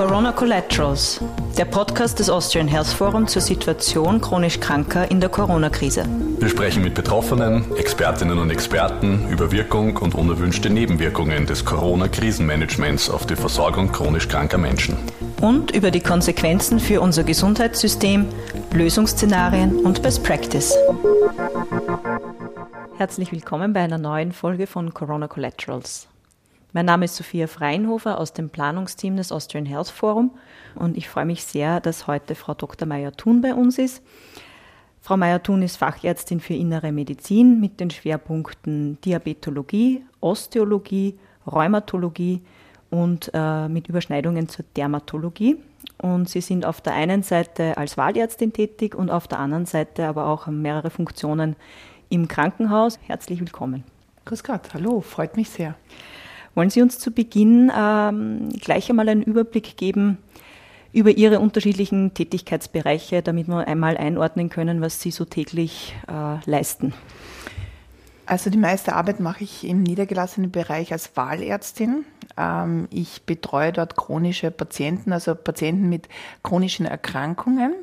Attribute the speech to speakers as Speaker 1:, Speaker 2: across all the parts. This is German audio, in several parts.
Speaker 1: Corona Collaterals, der Podcast des Austrian Health Forum zur Situation chronisch Kranker in der Corona-Krise.
Speaker 2: Wir sprechen mit Betroffenen, Expertinnen und Experten über Wirkung und unerwünschte Nebenwirkungen des Corona-Krisenmanagements auf die Versorgung chronisch kranker Menschen.
Speaker 1: Und über die Konsequenzen für unser Gesundheitssystem, Lösungsszenarien und Best Practice. Herzlich willkommen bei einer neuen Folge von Corona Collaterals. Mein Name ist Sophia Freinhofer aus dem Planungsteam des Austrian Health Forum und ich freue mich sehr, dass heute Frau Dr. Meyer-Thun bei uns ist. Frau Meyer-Thun ist Fachärztin für innere Medizin mit den Schwerpunkten Diabetologie, Osteologie, Rheumatologie und äh, mit Überschneidungen zur Dermatologie. Und Sie sind auf der einen Seite als Wahlärztin tätig und auf der anderen Seite aber auch mehrere Funktionen im Krankenhaus. Herzlich willkommen.
Speaker 3: Grüß Gott, hallo, freut mich sehr.
Speaker 1: Wollen Sie uns zu Beginn ähm, gleich einmal einen Überblick geben über Ihre unterschiedlichen Tätigkeitsbereiche, damit wir einmal einordnen können, was Sie so täglich äh, leisten?
Speaker 3: Also die meiste Arbeit mache ich im niedergelassenen Bereich als Wahlärztin. Ähm, ich betreue dort chronische Patienten, also Patienten mit chronischen Erkrankungen,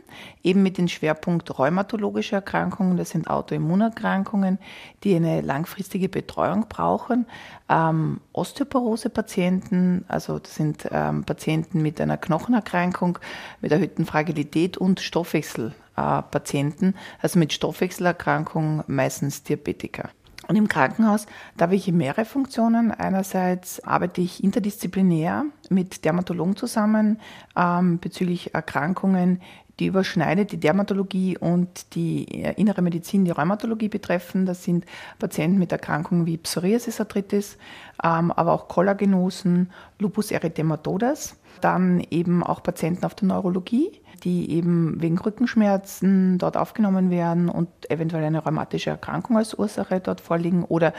Speaker 3: eben mit dem Schwerpunkt rheumatologische Erkrankungen. Das sind Autoimmunerkrankungen, die eine langfristige Betreuung brauchen. Ähm, Osteoporose-Patienten, also das sind ähm, Patienten mit einer Knochenerkrankung, mit erhöhten Fragilität und Stoffwechselpatienten, also mit Stoffwechselerkrankung, meistens Diabetiker. Und im Krankenhaus, da habe ich mehrere Funktionen. Einerseits arbeite ich interdisziplinär mit Dermatologen zusammen ähm, bezüglich Erkrankungen, die überschneidet die Dermatologie und die äh, innere Medizin, die Rheumatologie betreffen. Das sind Patienten mit Erkrankungen wie Psoriasis, Arthritis, ähm, aber auch Kollagenosen, Lupus erythematodes. Dann eben auch Patienten auf der Neurologie die eben wegen Rückenschmerzen dort aufgenommen werden und eventuell eine rheumatische Erkrankung als Ursache dort vorliegen oder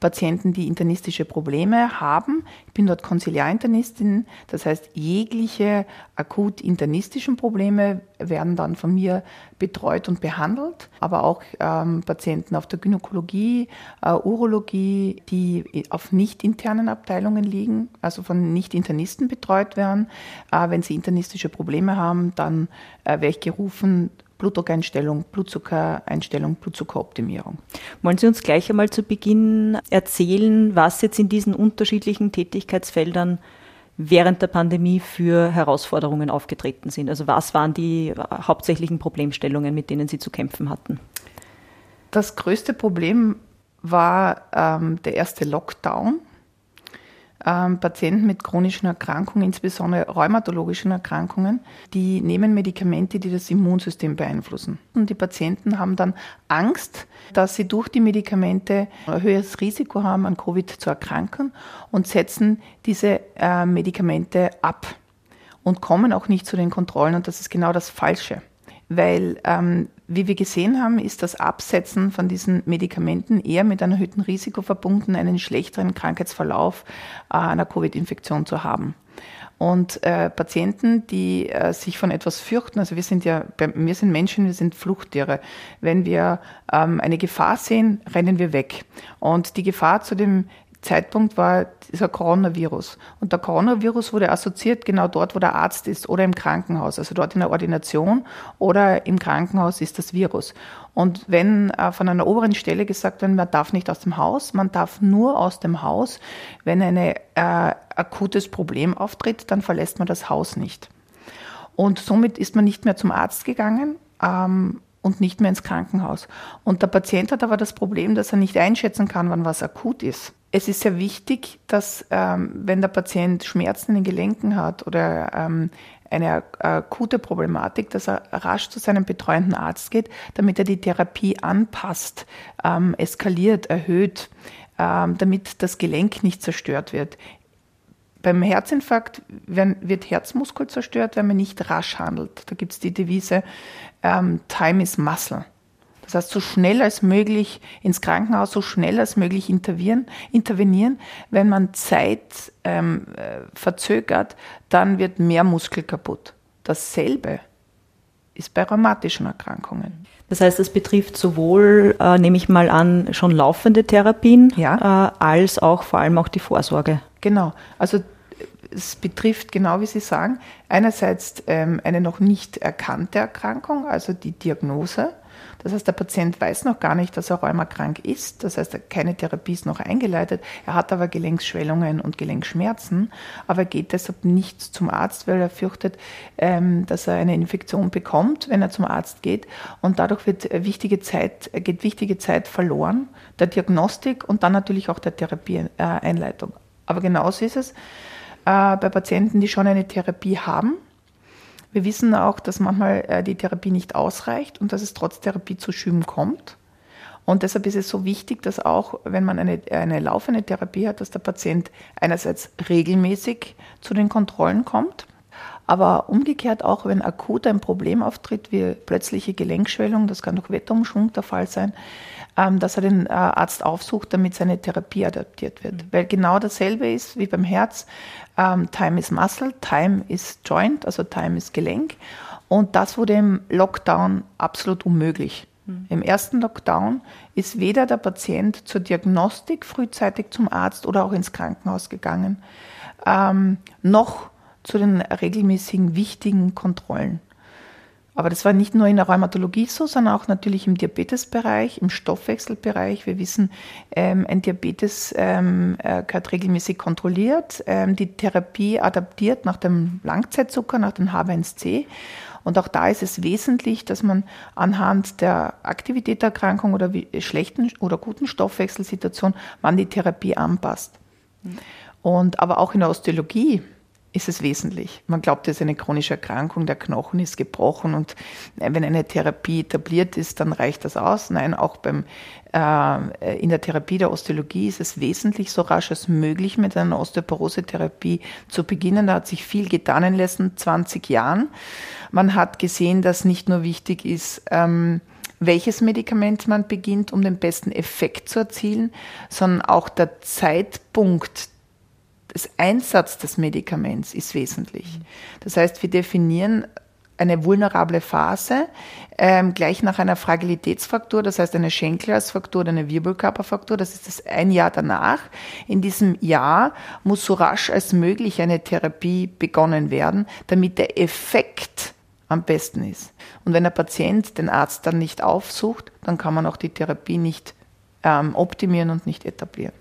Speaker 3: Patienten, die internistische Probleme haben. Ich bin dort Konsiliarinternistin, das heißt jegliche akut internistischen Probleme werden dann von mir betreut und behandelt, aber auch ähm, Patienten auf der Gynäkologie, äh, Urologie, die auf nicht internen Abteilungen liegen, also von Nicht-Internisten betreut werden. Äh, wenn sie internistische Probleme haben, dann äh, werde ich gerufen, Blutdruckeinstellung, Blutzuckereinstellung, Blutzuckeroptimierung.
Speaker 1: Wollen Sie uns gleich einmal zu Beginn erzählen, was jetzt in diesen unterschiedlichen Tätigkeitsfeldern während der Pandemie für Herausforderungen aufgetreten sind? Also was waren die hauptsächlichen Problemstellungen, mit denen Sie zu kämpfen hatten?
Speaker 3: Das größte Problem war ähm, der erste Lockdown ähm, Patienten mit chronischen Erkrankungen, insbesondere rheumatologischen Erkrankungen, die nehmen Medikamente, die das Immunsystem beeinflussen. Und die Patienten haben dann Angst, dass sie durch die Medikamente ein höheres Risiko haben, an Covid zu erkranken und setzen diese äh, Medikamente ab und kommen auch nicht zu den Kontrollen. Und das ist genau das Falsche weil, ähm, wie wir gesehen haben, ist das Absetzen von diesen Medikamenten eher mit einem erhöhten Risiko verbunden, einen schlechteren Krankheitsverlauf äh, einer Covid-Infektion zu haben. Und äh, Patienten, die äh, sich von etwas fürchten, also wir sind ja, wir sind Menschen, wir sind Fluchttiere. Wenn wir ähm, eine Gefahr sehen, rennen wir weg. Und die Gefahr zu dem Zeitpunkt war dieser Coronavirus. Und der Coronavirus wurde assoziiert genau dort, wo der Arzt ist oder im Krankenhaus, also dort in der Ordination oder im Krankenhaus ist das Virus. Und wenn äh, von einer oberen Stelle gesagt wird, man darf nicht aus dem Haus, man darf nur aus dem Haus, wenn ein äh, akutes Problem auftritt, dann verlässt man das Haus nicht. Und somit ist man nicht mehr zum Arzt gegangen. Ähm, und nicht mehr ins Krankenhaus. Und der Patient hat aber das Problem, dass er nicht einschätzen kann, wann was akut ist. Es ist sehr wichtig, dass ähm, wenn der Patient Schmerzen in den Gelenken hat oder ähm, eine akute Problematik, dass er rasch zu seinem betreuenden Arzt geht, damit er die Therapie anpasst, ähm, eskaliert, erhöht, ähm, damit das Gelenk nicht zerstört wird. Beim Herzinfarkt werden, wird Herzmuskel zerstört, wenn man nicht rasch handelt. Da gibt es die Devise ähm, Time is Muscle. Das heißt, so schnell als möglich ins Krankenhaus, so schnell als möglich intervenieren. intervenieren. Wenn man Zeit ähm, äh, verzögert, dann wird mehr Muskel kaputt. Dasselbe ist bei rheumatischen Erkrankungen.
Speaker 1: Das heißt, es betrifft sowohl, äh, nehme ich mal an, schon laufende Therapien,
Speaker 3: ja.
Speaker 1: äh, als auch vor allem auch die Vorsorge.
Speaker 3: Genau. Also es betrifft, genau wie Sie sagen, einerseits ähm, eine noch nicht erkannte Erkrankung, also die Diagnose. Das heißt, der Patient weiß noch gar nicht, dass er rheumakrank ist. Das heißt, keine Therapie ist noch eingeleitet. Er hat aber Gelenkschwellungen und Gelenkschmerzen, aber er geht deshalb nicht zum Arzt, weil er fürchtet, ähm, dass er eine Infektion bekommt, wenn er zum Arzt geht. Und dadurch wird wichtige Zeit, geht wichtige Zeit verloren, der Diagnostik und dann natürlich auch der Therapieeinleitung. Aber genauso ist es äh, bei Patienten, die schon eine Therapie haben wir wissen auch, dass manchmal äh, die Therapie nicht ausreicht und dass es trotz Therapie zu Schüben kommt. Und deshalb ist es so wichtig, dass auch, wenn man eine, eine laufende Therapie hat, dass der Patient einerseits regelmäßig zu den Kontrollen kommt, aber umgekehrt auch, wenn akut ein Problem auftritt, wie plötzliche Gelenkschwellung, das kann durch Wetterumschwung der Fall sein, dass er den äh, Arzt aufsucht, damit seine Therapie adaptiert wird. Mhm. Weil genau dasselbe ist wie beim Herz. Ähm, time is Muscle, Time is Joint, also Time is Gelenk. Und das wurde im Lockdown absolut unmöglich. Mhm. Im ersten Lockdown ist weder der Patient zur Diagnostik frühzeitig zum Arzt oder auch ins Krankenhaus gegangen, ähm, noch zu den regelmäßigen wichtigen Kontrollen. Aber das war nicht nur in der Rheumatologie so, sondern auch natürlich im Diabetesbereich, im Stoffwechselbereich. Wir wissen, ähm, ein Diabetes ähm, äh, gehört regelmäßig kontrolliert, ähm, die Therapie adaptiert nach dem Langzeitzucker, nach dem H1C. Und auch da ist es wesentlich, dass man anhand der Aktivität der Erkrankung oder schlechten oder guten Stoffwechselsituation man die Therapie anpasst. Mhm. Und aber auch in der Osteologie ist es wesentlich. Man glaubt, es ist eine chronische Erkrankung, der Knochen ist gebrochen und äh, wenn eine Therapie etabliert ist, dann reicht das aus. Nein, auch beim, äh, in der Therapie der Osteologie ist es wesentlich so rasch als möglich mit einer Osteoporose-Therapie zu beginnen. Da hat sich viel getan in den letzten 20 Jahren. Man hat gesehen, dass nicht nur wichtig ist, ähm, welches Medikament man beginnt, um den besten Effekt zu erzielen, sondern auch der Zeitpunkt das Einsatz des Medikaments ist wesentlich. Das heißt, wir definieren eine vulnerable Phase ähm, gleich nach einer Fragilitätsfraktur, das heißt eine Schenkelhalsfraktur oder eine Wirbelkörperfraktur, das ist das ein Jahr danach. In diesem Jahr muss so rasch als möglich eine Therapie begonnen werden, damit der Effekt am besten ist. Und wenn der Patient den Arzt dann nicht aufsucht, dann kann man auch die Therapie nicht ähm, optimieren und nicht etablieren.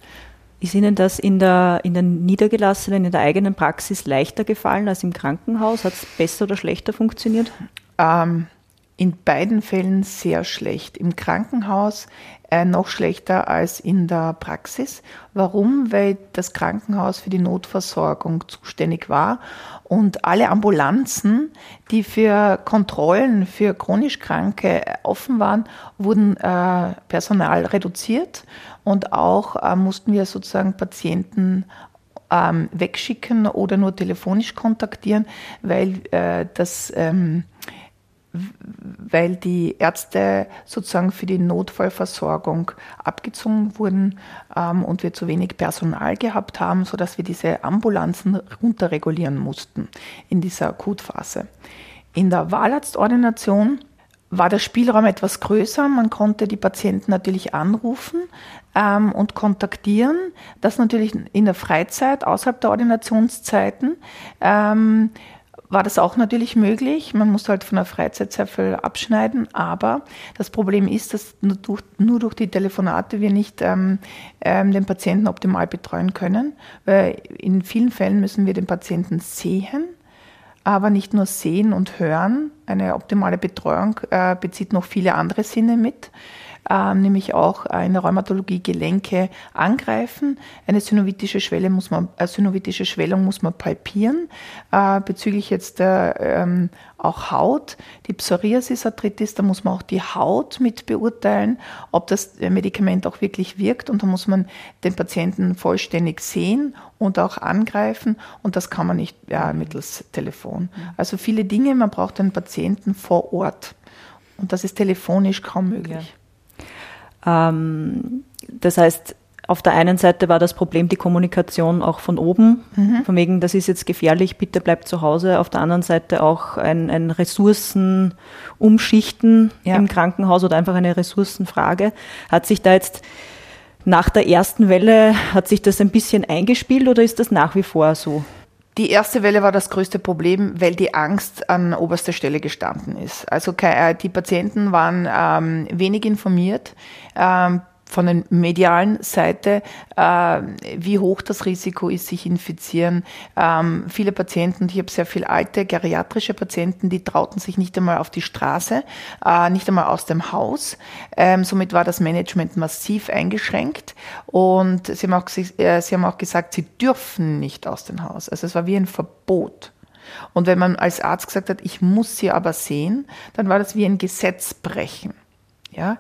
Speaker 1: Ist Ihnen das in der, in der niedergelassenen, in der eigenen Praxis leichter gefallen als im Krankenhaus? Hat es besser oder schlechter funktioniert?
Speaker 3: Ähm, in beiden Fällen sehr schlecht. Im Krankenhaus äh, noch schlechter als in der Praxis. Warum? Weil das Krankenhaus für die Notversorgung zuständig war und alle Ambulanzen, die für Kontrollen für chronisch Kranke offen waren, wurden äh, Personal reduziert und auch äh, mussten wir sozusagen Patienten ähm, wegschicken oder nur telefonisch kontaktieren, weil äh, das ähm, weil die Ärzte sozusagen für die Notfallversorgung abgezogen wurden ähm, und wir zu wenig Personal gehabt haben, sodass wir diese Ambulanzen runterregulieren mussten in dieser Akutphase. In der Wahlarztordination war der Spielraum etwas größer. Man konnte die Patienten natürlich anrufen ähm, und kontaktieren. Das natürlich in der Freizeit, außerhalb der Ordinationszeiten. Ähm, war das auch natürlich möglich. Man muss halt von der Freizeit sehr viel abschneiden, aber das Problem ist, dass nur durch, nur durch die Telefonate wir nicht ähm, ähm, den Patienten optimal betreuen können, weil in vielen Fällen müssen wir den Patienten sehen aber nicht nur sehen und hören. Eine optimale Betreuung äh, bezieht noch viele andere Sinne mit, äh, nämlich auch in der Rheumatologie Gelenke angreifen. Eine synovitische Schwelle muss man, äh, synovitische Schwellung muss man palpieren. Äh, bezüglich jetzt der ähm, auch Haut, die Psoriasis-Arthritis, da muss man auch die Haut mit beurteilen, ob das Medikament auch wirklich wirkt und da muss man den Patienten vollständig sehen und auch angreifen und das kann man nicht ja, mittels Telefon. Also viele Dinge, man braucht den Patienten vor Ort und das ist telefonisch kaum möglich.
Speaker 1: Ja. Ähm, das heißt, auf der einen Seite war das Problem die Kommunikation auch von oben, mhm. von wegen, das ist jetzt gefährlich, bitte bleibt zu Hause. Auf der anderen Seite auch ein, ein Ressourcenumschichten ja. im Krankenhaus oder einfach eine Ressourcenfrage. Hat sich da jetzt nach der ersten Welle, hat sich das ein bisschen eingespielt oder ist das nach wie vor so?
Speaker 3: Die erste Welle war das größte Problem, weil die Angst an oberster Stelle gestanden ist. Also die Patienten waren ähm, wenig informiert. Ähm, von der medialen Seite, äh, wie hoch das Risiko ist, sich infizieren. Ähm, viele Patienten, ich habe sehr viele alte geriatrische Patienten, die trauten sich nicht einmal auf die Straße, äh, nicht einmal aus dem Haus. Ähm, somit war das Management massiv eingeschränkt und sie haben, auch, äh, sie haben auch gesagt, sie dürfen nicht aus dem Haus. Also es war wie ein Verbot. Und wenn man als Arzt gesagt hat, ich muss sie aber sehen, dann war das wie ein Gesetz brechen. Ja,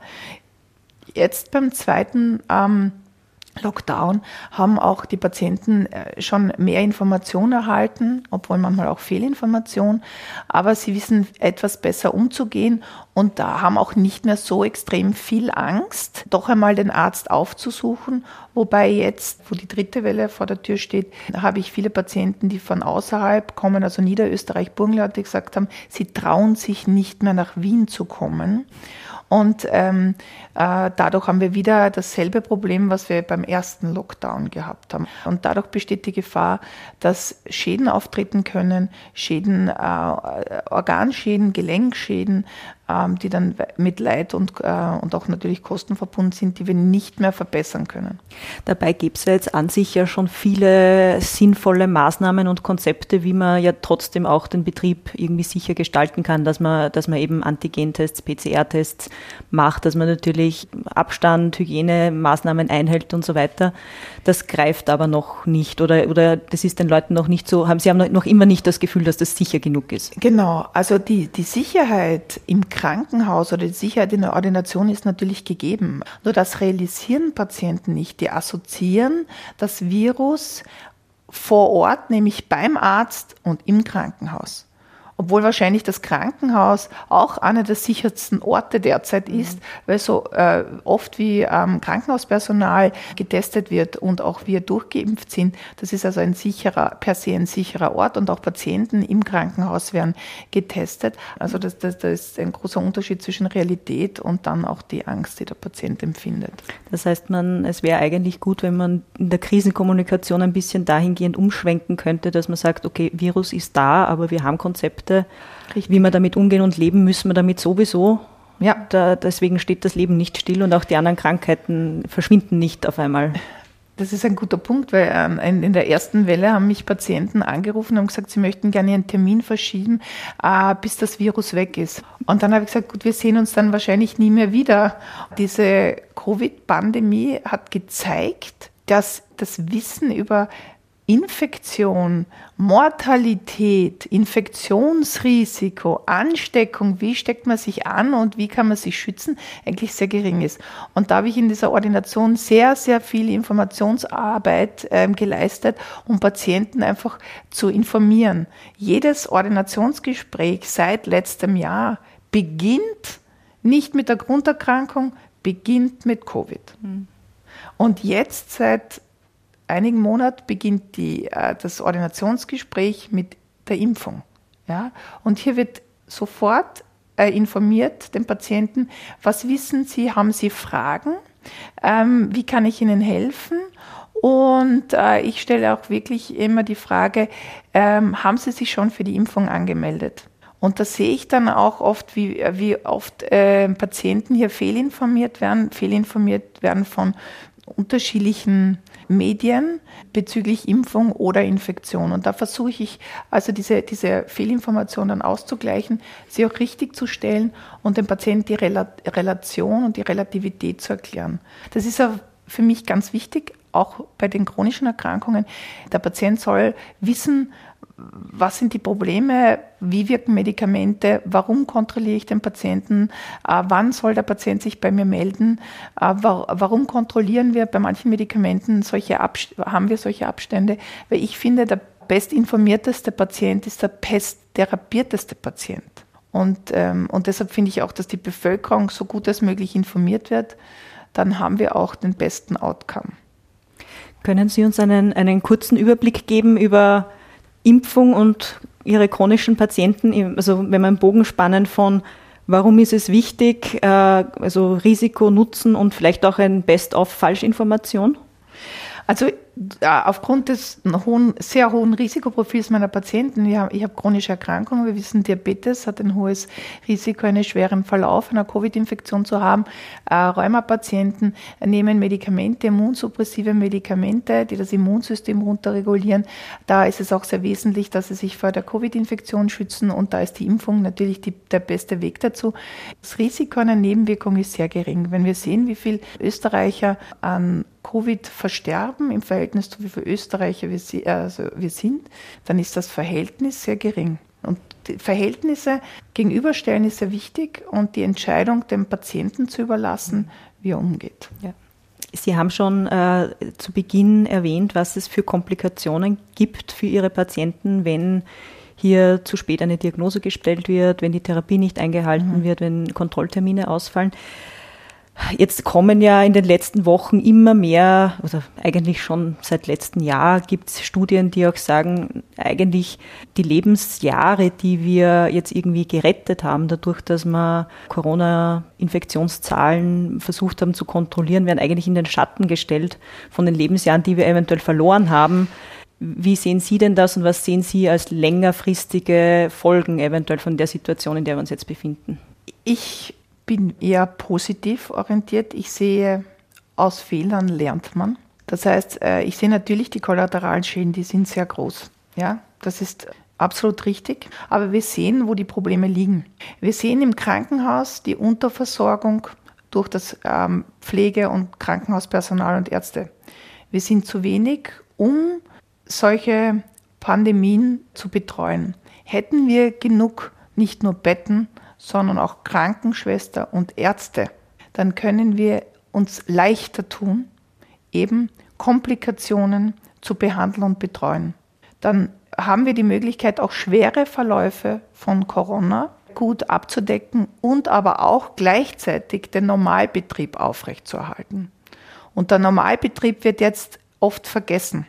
Speaker 3: Jetzt beim zweiten ähm, Lockdown haben auch die Patienten äh, schon mehr Informationen erhalten, obwohl manchmal auch Fehlinformation, aber sie wissen etwas besser umzugehen und da haben auch nicht mehr so extrem viel Angst, doch einmal den Arzt aufzusuchen. Wobei jetzt, wo die dritte Welle vor der Tür steht, habe ich viele Patienten, die von außerhalb kommen, also Niederösterreich, Burgenland, die gesagt haben, sie trauen sich nicht mehr nach Wien zu kommen. Und ähm, äh, dadurch haben wir wieder dasselbe Problem, was wir beim ersten Lockdown gehabt haben. Und dadurch besteht die Gefahr, dass Schäden auftreten können, Schäden, äh, Organschäden, Gelenkschäden, die dann mit Leid und, äh, und auch natürlich Kosten verbunden sind, die wir nicht mehr verbessern können.
Speaker 1: Dabei gibt es ja jetzt an sich ja schon viele sinnvolle Maßnahmen und Konzepte, wie man ja trotzdem auch den Betrieb irgendwie sicher gestalten kann, dass man, dass man eben Antigentests, PCR-Tests macht, dass man natürlich Abstand, Hygienemaßnahmen einhält und so weiter. Das greift aber noch nicht oder, oder das ist den Leuten noch nicht so, haben sie haben noch immer nicht das Gefühl, dass das sicher genug ist.
Speaker 3: Genau, also die, die Sicherheit im Krankenhaus oder die Sicherheit in der Ordination ist natürlich gegeben. Nur das realisieren Patienten nicht. Die assoziieren das Virus vor Ort, nämlich beim Arzt und im Krankenhaus obwohl wahrscheinlich das Krankenhaus auch einer der sichersten Orte derzeit mhm. ist, weil so äh, oft wie ähm, Krankenhauspersonal getestet wird und auch wir durchgeimpft sind. Das ist also ein sicherer, per se ein sicherer Ort und auch Patienten im Krankenhaus werden getestet. Also das, das, das ist ein großer Unterschied zwischen Realität und dann auch die Angst, die der Patient empfindet.
Speaker 1: Das heißt, man, es wäre eigentlich gut, wenn man in der Krisenkommunikation ein bisschen dahingehend umschwenken könnte, dass man sagt, okay, Virus ist da, aber wir haben Konzepte, Konzepte, Richtig. wie wir damit umgehen und leben, müssen wir damit sowieso. Ja. Da, deswegen steht das Leben nicht still und auch die anderen Krankheiten verschwinden nicht auf einmal.
Speaker 3: Das ist ein guter Punkt, weil ähm, in der ersten Welle haben mich Patienten angerufen und gesagt, sie möchten gerne einen Termin verschieben, äh, bis das Virus weg ist. Und dann habe ich gesagt, gut, wir sehen uns dann wahrscheinlich nie mehr wieder. Diese Covid-Pandemie hat gezeigt, dass das Wissen über Infektion, Mortalität, Infektionsrisiko, Ansteckung, wie steckt man sich an und wie kann man sich schützen, eigentlich sehr gering ist. Und da habe ich in dieser Ordination sehr, sehr viel Informationsarbeit äh, geleistet, um Patienten einfach zu informieren. Jedes Ordinationsgespräch seit letztem Jahr beginnt nicht mit der Grunderkrankung, beginnt mit Covid. Mhm. Und jetzt seit einigen Monaten beginnt die, äh, das Ordinationsgespräch mit der Impfung. Ja? Und hier wird sofort äh, informiert den Patienten, was wissen Sie, haben Sie Fragen, ähm, wie kann ich Ihnen helfen? Und äh, ich stelle auch wirklich immer die Frage, ähm, haben Sie sich schon für die Impfung angemeldet? Und da sehe ich dann auch oft, wie, wie oft äh, Patienten hier fehlinformiert werden, fehlinformiert werden von unterschiedlichen Medien bezüglich Impfung oder Infektion. Und da versuche ich also diese, diese Fehlinformation dann auszugleichen, sie auch richtig zu stellen und dem Patienten die Relation und die Relativität zu erklären. Das ist für mich ganz wichtig, auch bei den chronischen Erkrankungen. Der Patient soll wissen, was sind die Probleme, wie wirken Medikamente, warum kontrolliere ich den Patienten, äh, wann soll der Patient sich bei mir melden, äh, warum kontrollieren wir bei manchen Medikamenten solche haben wir solche Abstände, weil ich finde, der bestinformierteste Patient ist der besttherapierteste Patient. Und, ähm, und deshalb finde ich auch, dass die Bevölkerung so gut als möglich informiert wird, dann haben wir auch den besten Outcome.
Speaker 1: Können Sie uns einen, einen kurzen Überblick geben über Impfung und ihre chronischen Patienten, also wenn wir einen Bogen spannen von warum ist es wichtig, äh, also Risiko, Nutzen und vielleicht auch ein Best-of Falschinformation?
Speaker 3: Also aufgrund des hohen, sehr hohen Risikoprofils meiner Patienten, ich habe, habe chronische Erkrankungen, wir wissen, Diabetes hat ein hohes Risiko, einen schweren Verlauf einer Covid-Infektion zu haben. Äh, Rheumapatienten nehmen Medikamente, immunsuppressive Medikamente, die das Immunsystem runterregulieren. Da ist es auch sehr wesentlich, dass sie sich vor der Covid-Infektion schützen und da ist die Impfung natürlich die, der beste Weg dazu. Das Risiko einer Nebenwirkung ist sehr gering. Wenn wir sehen, wie viel Österreicher an Covid versterben im Verhältnis zu wie viele Österreicher wir, also wir sind, dann ist das Verhältnis sehr gering. Und die Verhältnisse gegenüberstellen ist sehr wichtig und die Entscheidung dem Patienten zu überlassen, wie er umgeht.
Speaker 1: Ja. Sie haben schon äh, zu Beginn erwähnt, was es für Komplikationen gibt für Ihre Patienten, wenn hier zu spät eine Diagnose gestellt wird, wenn die Therapie nicht eingehalten mhm. wird, wenn Kontrolltermine ausfallen. Jetzt kommen ja in den letzten Wochen immer mehr, oder eigentlich schon seit letztem Jahr gibt es Studien, die auch sagen, eigentlich die Lebensjahre, die wir jetzt irgendwie gerettet haben, dadurch, dass wir Corona-Infektionszahlen versucht haben zu kontrollieren, werden eigentlich in den Schatten gestellt von den Lebensjahren, die wir eventuell verloren haben. Wie sehen Sie denn das und was sehen Sie als längerfristige Folgen eventuell von der Situation, in der wir uns jetzt befinden?
Speaker 3: Ich bin eher positiv orientiert. Ich sehe, aus Fehlern lernt man. Das heißt, äh, ich sehe natürlich die kollateralen Schäden, die sind sehr groß. Ja, das ist absolut richtig. Aber wir sehen, wo die Probleme liegen. Wir sehen im Krankenhaus die Unterversorgung durch das ähm, Pflege- und Krankenhauspersonal und Ärzte. Wir sind zu wenig, um solche Pandemien zu betreuen. Hätten wir genug nicht nur Betten, sondern auch Krankenschwester und Ärzte, dann können wir uns leichter tun, eben Komplikationen zu behandeln und betreuen. Dann haben wir die Möglichkeit, auch schwere Verläufe von Corona gut abzudecken und aber auch gleichzeitig den Normalbetrieb aufrechtzuerhalten. Und der Normalbetrieb wird jetzt oft vergessen.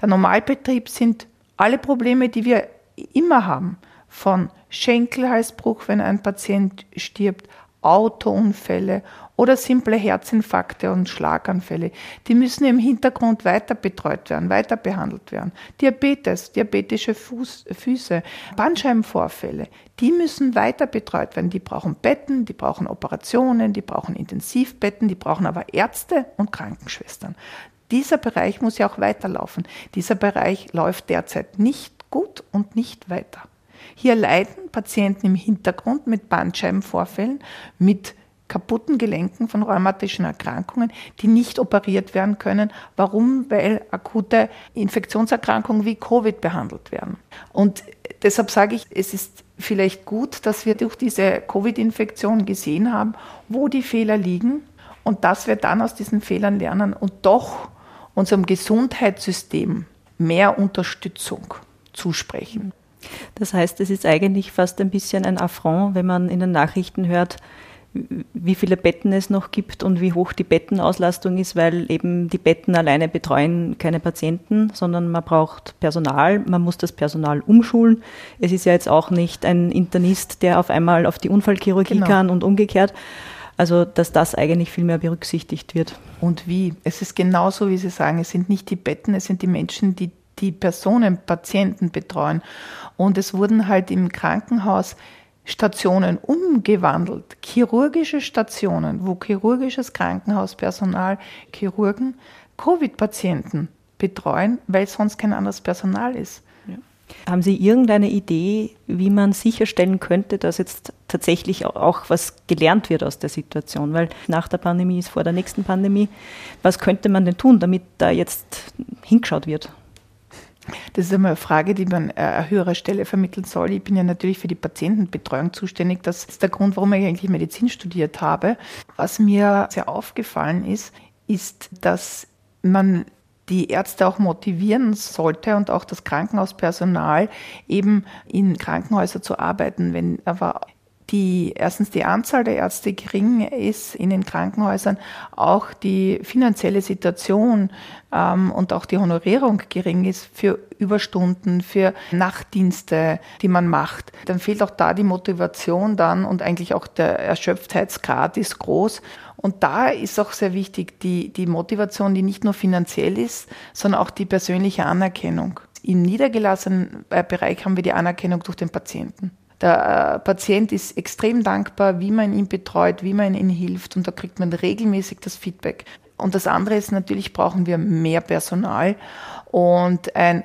Speaker 3: Der Normalbetrieb sind alle Probleme, die wir immer haben, von Schenkelhalsbruch, wenn ein Patient stirbt, Autounfälle oder simple Herzinfarkte und Schlaganfälle. Die müssen im Hintergrund weiter betreut werden, weiter behandelt werden. Diabetes, diabetische Fuß, Füße, Bandscheibenvorfälle, die müssen weiter betreut werden. Die brauchen Betten, die brauchen Operationen, die brauchen Intensivbetten, die brauchen aber Ärzte und Krankenschwestern. Dieser Bereich muss ja auch weiterlaufen. Dieser Bereich läuft derzeit nicht gut und nicht weiter. Hier leiden Patienten im Hintergrund mit Bandscheibenvorfällen, mit kaputten Gelenken von rheumatischen Erkrankungen, die nicht operiert werden können. Warum? Weil akute Infektionserkrankungen wie Covid behandelt werden. Und deshalb sage ich, es ist vielleicht gut, dass wir durch diese Covid-Infektion gesehen haben, wo die Fehler liegen und dass wir dann aus diesen Fehlern lernen und doch unserem Gesundheitssystem mehr Unterstützung zusprechen.
Speaker 1: Das heißt, es ist eigentlich fast ein bisschen ein Affront, wenn man in den Nachrichten hört, wie viele Betten es noch gibt und wie hoch die Bettenauslastung ist, weil eben die Betten alleine betreuen keine Patienten, sondern man braucht Personal, man muss das Personal umschulen. Es ist ja jetzt auch nicht ein Internist, der auf einmal auf die Unfallchirurgie genau. kann und umgekehrt. Also, dass das eigentlich viel mehr berücksichtigt wird.
Speaker 3: Und wie? Es ist genauso, wie Sie sagen, es sind nicht die Betten, es sind die Menschen, die die Personen, Patienten betreuen. Und es wurden halt im Krankenhaus Stationen umgewandelt, chirurgische Stationen, wo chirurgisches Krankenhauspersonal, Chirurgen Covid-Patienten betreuen, weil sonst kein anderes Personal ist.
Speaker 1: Haben Sie irgendeine Idee, wie man sicherstellen könnte, dass jetzt tatsächlich auch was gelernt wird aus der Situation? Weil nach der Pandemie ist vor der nächsten Pandemie. Was könnte man denn tun, damit da jetzt hingeschaut wird?
Speaker 3: Das ist immer eine Frage, die man äh, an höherer Stelle vermitteln soll. Ich bin ja natürlich für die Patientenbetreuung zuständig. Das ist der Grund, warum ich eigentlich Medizin studiert habe. Was mir sehr aufgefallen ist, ist, dass man die Ärzte auch motivieren sollte und auch das Krankenhauspersonal eben in Krankenhäusern zu arbeiten. Wenn aber die erstens die Anzahl der Ärzte gering ist in den Krankenhäusern, auch die finanzielle Situation ähm, und auch die Honorierung gering ist für Überstunden, für Nachtdienste, die man macht, dann fehlt auch da die Motivation dann und eigentlich auch der Erschöpftheitsgrad ist groß. Und da ist auch sehr wichtig die, die Motivation, die nicht nur finanziell ist, sondern auch die persönliche Anerkennung. Im niedergelassenen äh, Bereich haben wir die Anerkennung durch den Patienten. Der äh, Patient ist extrem dankbar, wie man ihn betreut, wie man ihm hilft und da kriegt man regelmäßig das Feedback. Und das andere ist natürlich, brauchen wir mehr Personal und ein,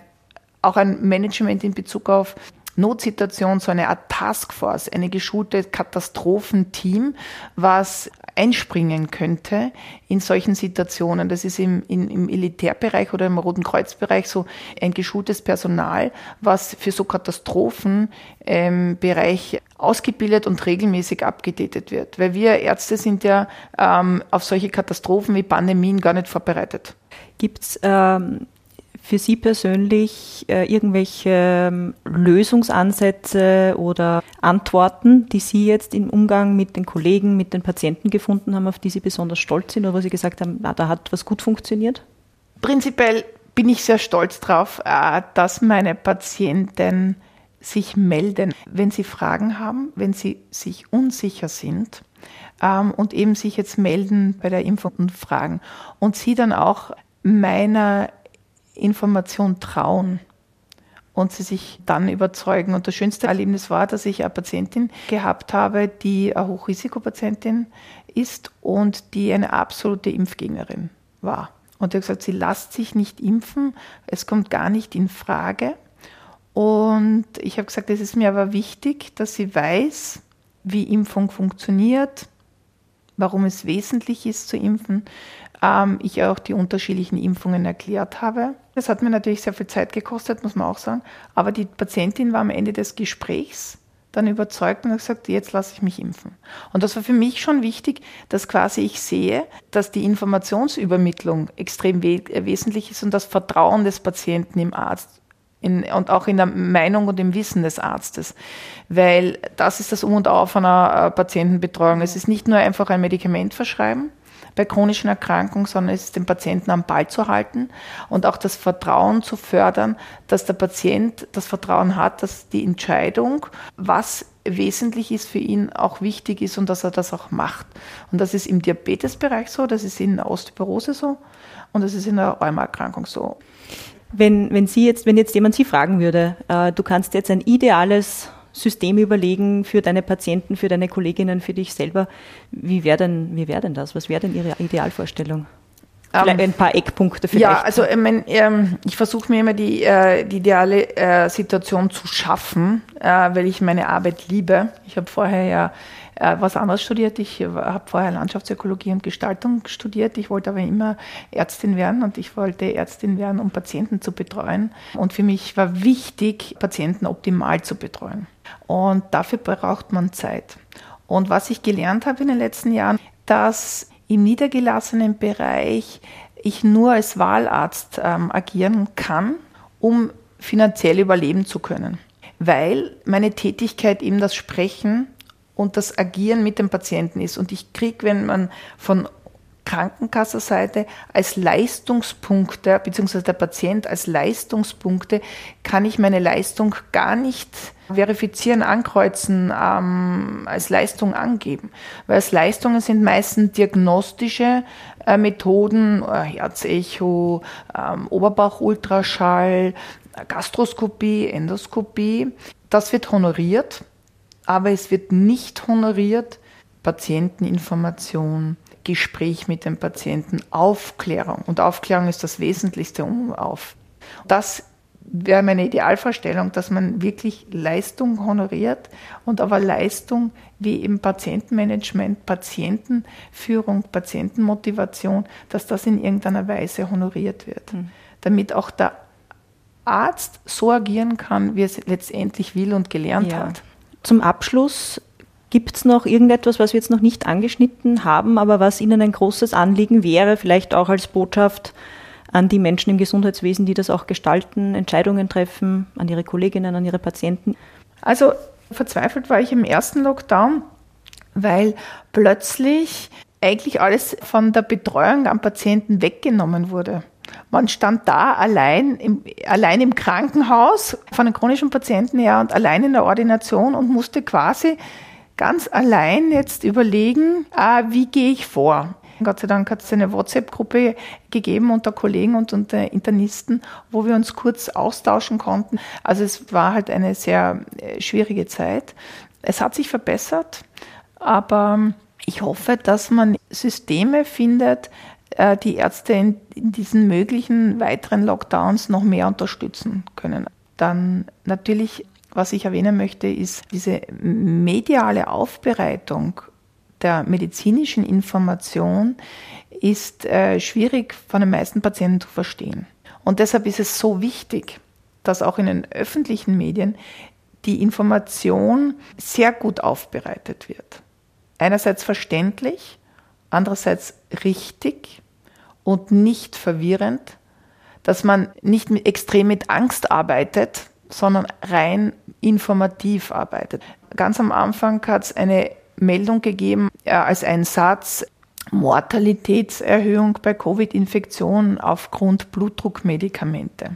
Speaker 3: auch ein Management in Bezug auf Notsituation, so eine Art Taskforce, eine geschulte Katastrophenteam, was einspringen könnte in solchen Situationen. Das ist im, in, im Militärbereich oder im Roten Kreuzbereich so ein geschultes Personal, was für so Katastrophenbereich ähm, ausgebildet und regelmäßig abgedatet wird. Weil wir Ärzte sind ja ähm, auf solche Katastrophen wie Pandemien gar nicht vorbereitet.
Speaker 1: Gibt es ähm, für Sie persönlich äh, irgendwelche ähm, Lösungsansätze oder Antworten, die Sie jetzt im Umgang mit den Kollegen, mit den Patienten gefunden haben, auf die Sie besonders stolz sind oder wo Sie gesagt haben, na, da hat was gut funktioniert?
Speaker 3: Prinzipiell bin ich sehr stolz darauf, äh, dass meine Patienten sich melden, wenn sie Fragen haben, wenn sie sich unsicher sind ähm, und eben sich jetzt melden bei der Impfung und Fragen und sie dann auch meiner Information trauen und sie sich dann überzeugen. Und das schönste Erlebnis war, dass ich eine Patientin gehabt habe, die eine Hochrisikopatientin ist und die eine absolute Impfgegnerin war. Und er hat gesagt, sie lasst sich nicht impfen, es kommt gar nicht in Frage. Und ich habe gesagt, es ist mir aber wichtig, dass sie weiß, wie Impfung funktioniert, warum es wesentlich ist zu impfen, ähm, ich auch die unterschiedlichen Impfungen erklärt habe. Das hat mir natürlich sehr viel Zeit gekostet, muss man auch sagen. Aber die Patientin war am Ende des Gesprächs dann überzeugt und hat gesagt, jetzt lasse ich mich impfen. Und das war für mich schon wichtig, dass quasi ich sehe, dass die Informationsübermittlung extrem we wesentlich ist und das Vertrauen des Patienten im Arzt in, und auch in der Meinung und im Wissen des Arztes. Weil das ist das Um und Auf einer äh, Patientenbetreuung. Es ist nicht nur einfach ein Medikament verschreiben, bei chronischen Erkrankungen, sondern es ist den Patienten am Ball zu halten und auch das Vertrauen zu fördern, dass der Patient das Vertrauen hat, dass die Entscheidung, was wesentlich ist für ihn, auch wichtig ist und dass er das auch macht. Und das ist im Diabetesbereich so, das ist in der Osteoporose so und das ist in der Rheumaerkrankung so.
Speaker 1: Wenn, wenn Sie jetzt, wenn jetzt jemand Sie fragen würde, äh, du kannst jetzt ein ideales System überlegen für deine Patienten, für deine Kolleginnen, für dich selber. Wie wäre denn, wie wär denn das? Was wäre denn Ihre Idealvorstellung? Vielleicht ähm, ein paar Eckpunkte vielleicht.
Speaker 3: Ja, also ich, mein, ähm, ich versuche mir immer die, äh, die ideale äh, Situation zu schaffen, äh, weil ich meine Arbeit liebe. Ich habe vorher ja äh, was anderes studiert. Ich habe vorher Landschaftsökologie und Gestaltung studiert. Ich wollte aber immer Ärztin werden und ich wollte Ärztin werden, um Patienten zu betreuen. Und für mich war wichtig, Patienten optimal zu betreuen. Und dafür braucht man Zeit. Und was ich gelernt habe in den letzten Jahren, dass im niedergelassenen Bereich ich nur als Wahlarzt ähm, agieren kann, um finanziell überleben zu können. Weil meine Tätigkeit eben das Sprechen und das Agieren mit dem Patienten ist. Und ich kriege, wenn man von Krankenkasserseite als Leistungspunkte, beziehungsweise der Patient als Leistungspunkte, kann ich meine Leistung gar nicht verifizieren, ankreuzen, ähm, als Leistung angeben. Weil als Leistungen sind meistens diagnostische äh, Methoden, äh, Herzecho, ähm, Oberbauch-Ultraschall, Gastroskopie, Endoskopie. Das wird honoriert aber es wird nicht honoriert Patienteninformation, Gespräch mit dem Patienten, Aufklärung. Und Aufklärung ist das Wesentlichste um auf. Das wäre meine Idealvorstellung, dass man wirklich Leistung honoriert und aber Leistung wie eben Patientenmanagement, Patientenführung, Patientenmotivation, dass das in irgendeiner Weise honoriert wird, mhm. damit auch der Arzt so agieren kann, wie es letztendlich will und gelernt ja. hat.
Speaker 1: Zum Abschluss Gibt es noch irgendetwas, was wir jetzt noch nicht angeschnitten haben, aber was Ihnen ein großes Anliegen wäre, vielleicht auch als Botschaft an die Menschen im Gesundheitswesen, die das auch gestalten, Entscheidungen treffen, an Ihre Kolleginnen, an Ihre Patienten?
Speaker 3: Also Verzweifelt war ich im ersten Lockdown, weil plötzlich eigentlich alles von der Betreuung am Patienten weggenommen wurde. Man stand da allein im, allein im Krankenhaus von den chronischen Patienten her und allein in der Ordination und musste quasi ganz allein jetzt überlegen, ah, wie gehe ich vor. Gott sei Dank hat es eine WhatsApp-Gruppe gegeben unter Kollegen und unter Internisten, wo wir uns kurz austauschen konnten. Also es war halt eine sehr äh, schwierige Zeit. Es hat sich verbessert, aber ich hoffe, dass man Systeme findet, äh, die Ärzte in, in diesen möglichen weiteren Lockdowns noch mehr unterstützen können. Dann natürlich, was ich erwähnen möchte, ist diese mediale Aufbereitung der medizinischen Information ist äh, schwierig von den meisten Patienten zu verstehen. Und deshalb ist es so wichtig, dass auch in den öffentlichen Medien die Information sehr gut aufbereitet wird. Einerseits verständlich, andererseits richtig und nicht verwirrend, dass man nicht extrem mit Angst arbeitet, sondern rein informativ arbeitet. Ganz am Anfang hat es eine Meldung gegeben äh, als ein Satz, Mortalitätserhöhung bei Covid-Infektionen aufgrund Blutdruckmedikamente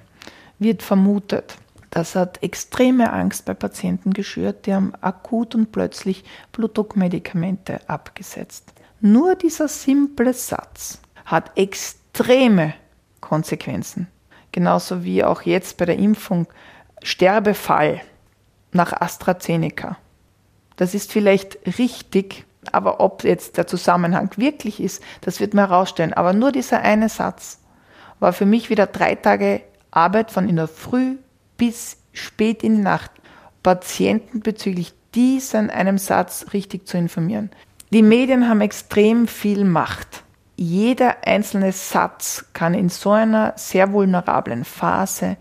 Speaker 3: wird vermutet. Das hat extreme Angst bei Patienten geschürt, die haben akut und plötzlich Blutdruckmedikamente abgesetzt. Nur dieser simple Satz hat extreme Konsequenzen. Genauso wie auch jetzt bei der Impfung Sterbefall nach AstraZeneca. Das ist vielleicht richtig, aber ob jetzt der Zusammenhang wirklich ist, das wird man herausstellen. Aber nur dieser eine Satz war für mich wieder drei Tage Arbeit von in der Früh bis spät in die Nacht, Patienten bezüglich diesen einem Satz richtig zu informieren. Die Medien haben extrem viel Macht. Jeder einzelne Satz kann in so einer sehr vulnerablen Phase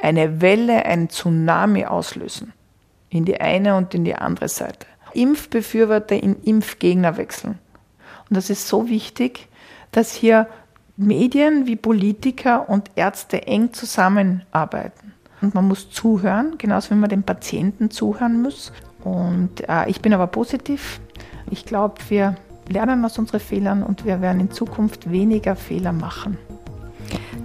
Speaker 3: eine Welle, ein Tsunami auslösen. In die eine und in die andere Seite. Impfbefürworter in Impfgegner wechseln. Und das ist so wichtig, dass hier Medien wie Politiker und Ärzte eng zusammenarbeiten. Und man muss zuhören, genauso wie man dem Patienten zuhören muss. Und äh, ich bin aber positiv. Ich glaube, wir lernen aus unseren Fehlern und wir werden in Zukunft weniger Fehler machen.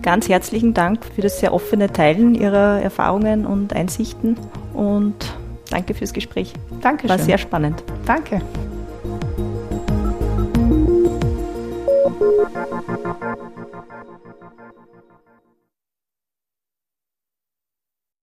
Speaker 1: Ganz herzlichen Dank für das sehr offene Teilen Ihrer Erfahrungen und Einsichten und danke fürs Gespräch.
Speaker 3: Danke.
Speaker 1: War sehr spannend.
Speaker 3: Danke.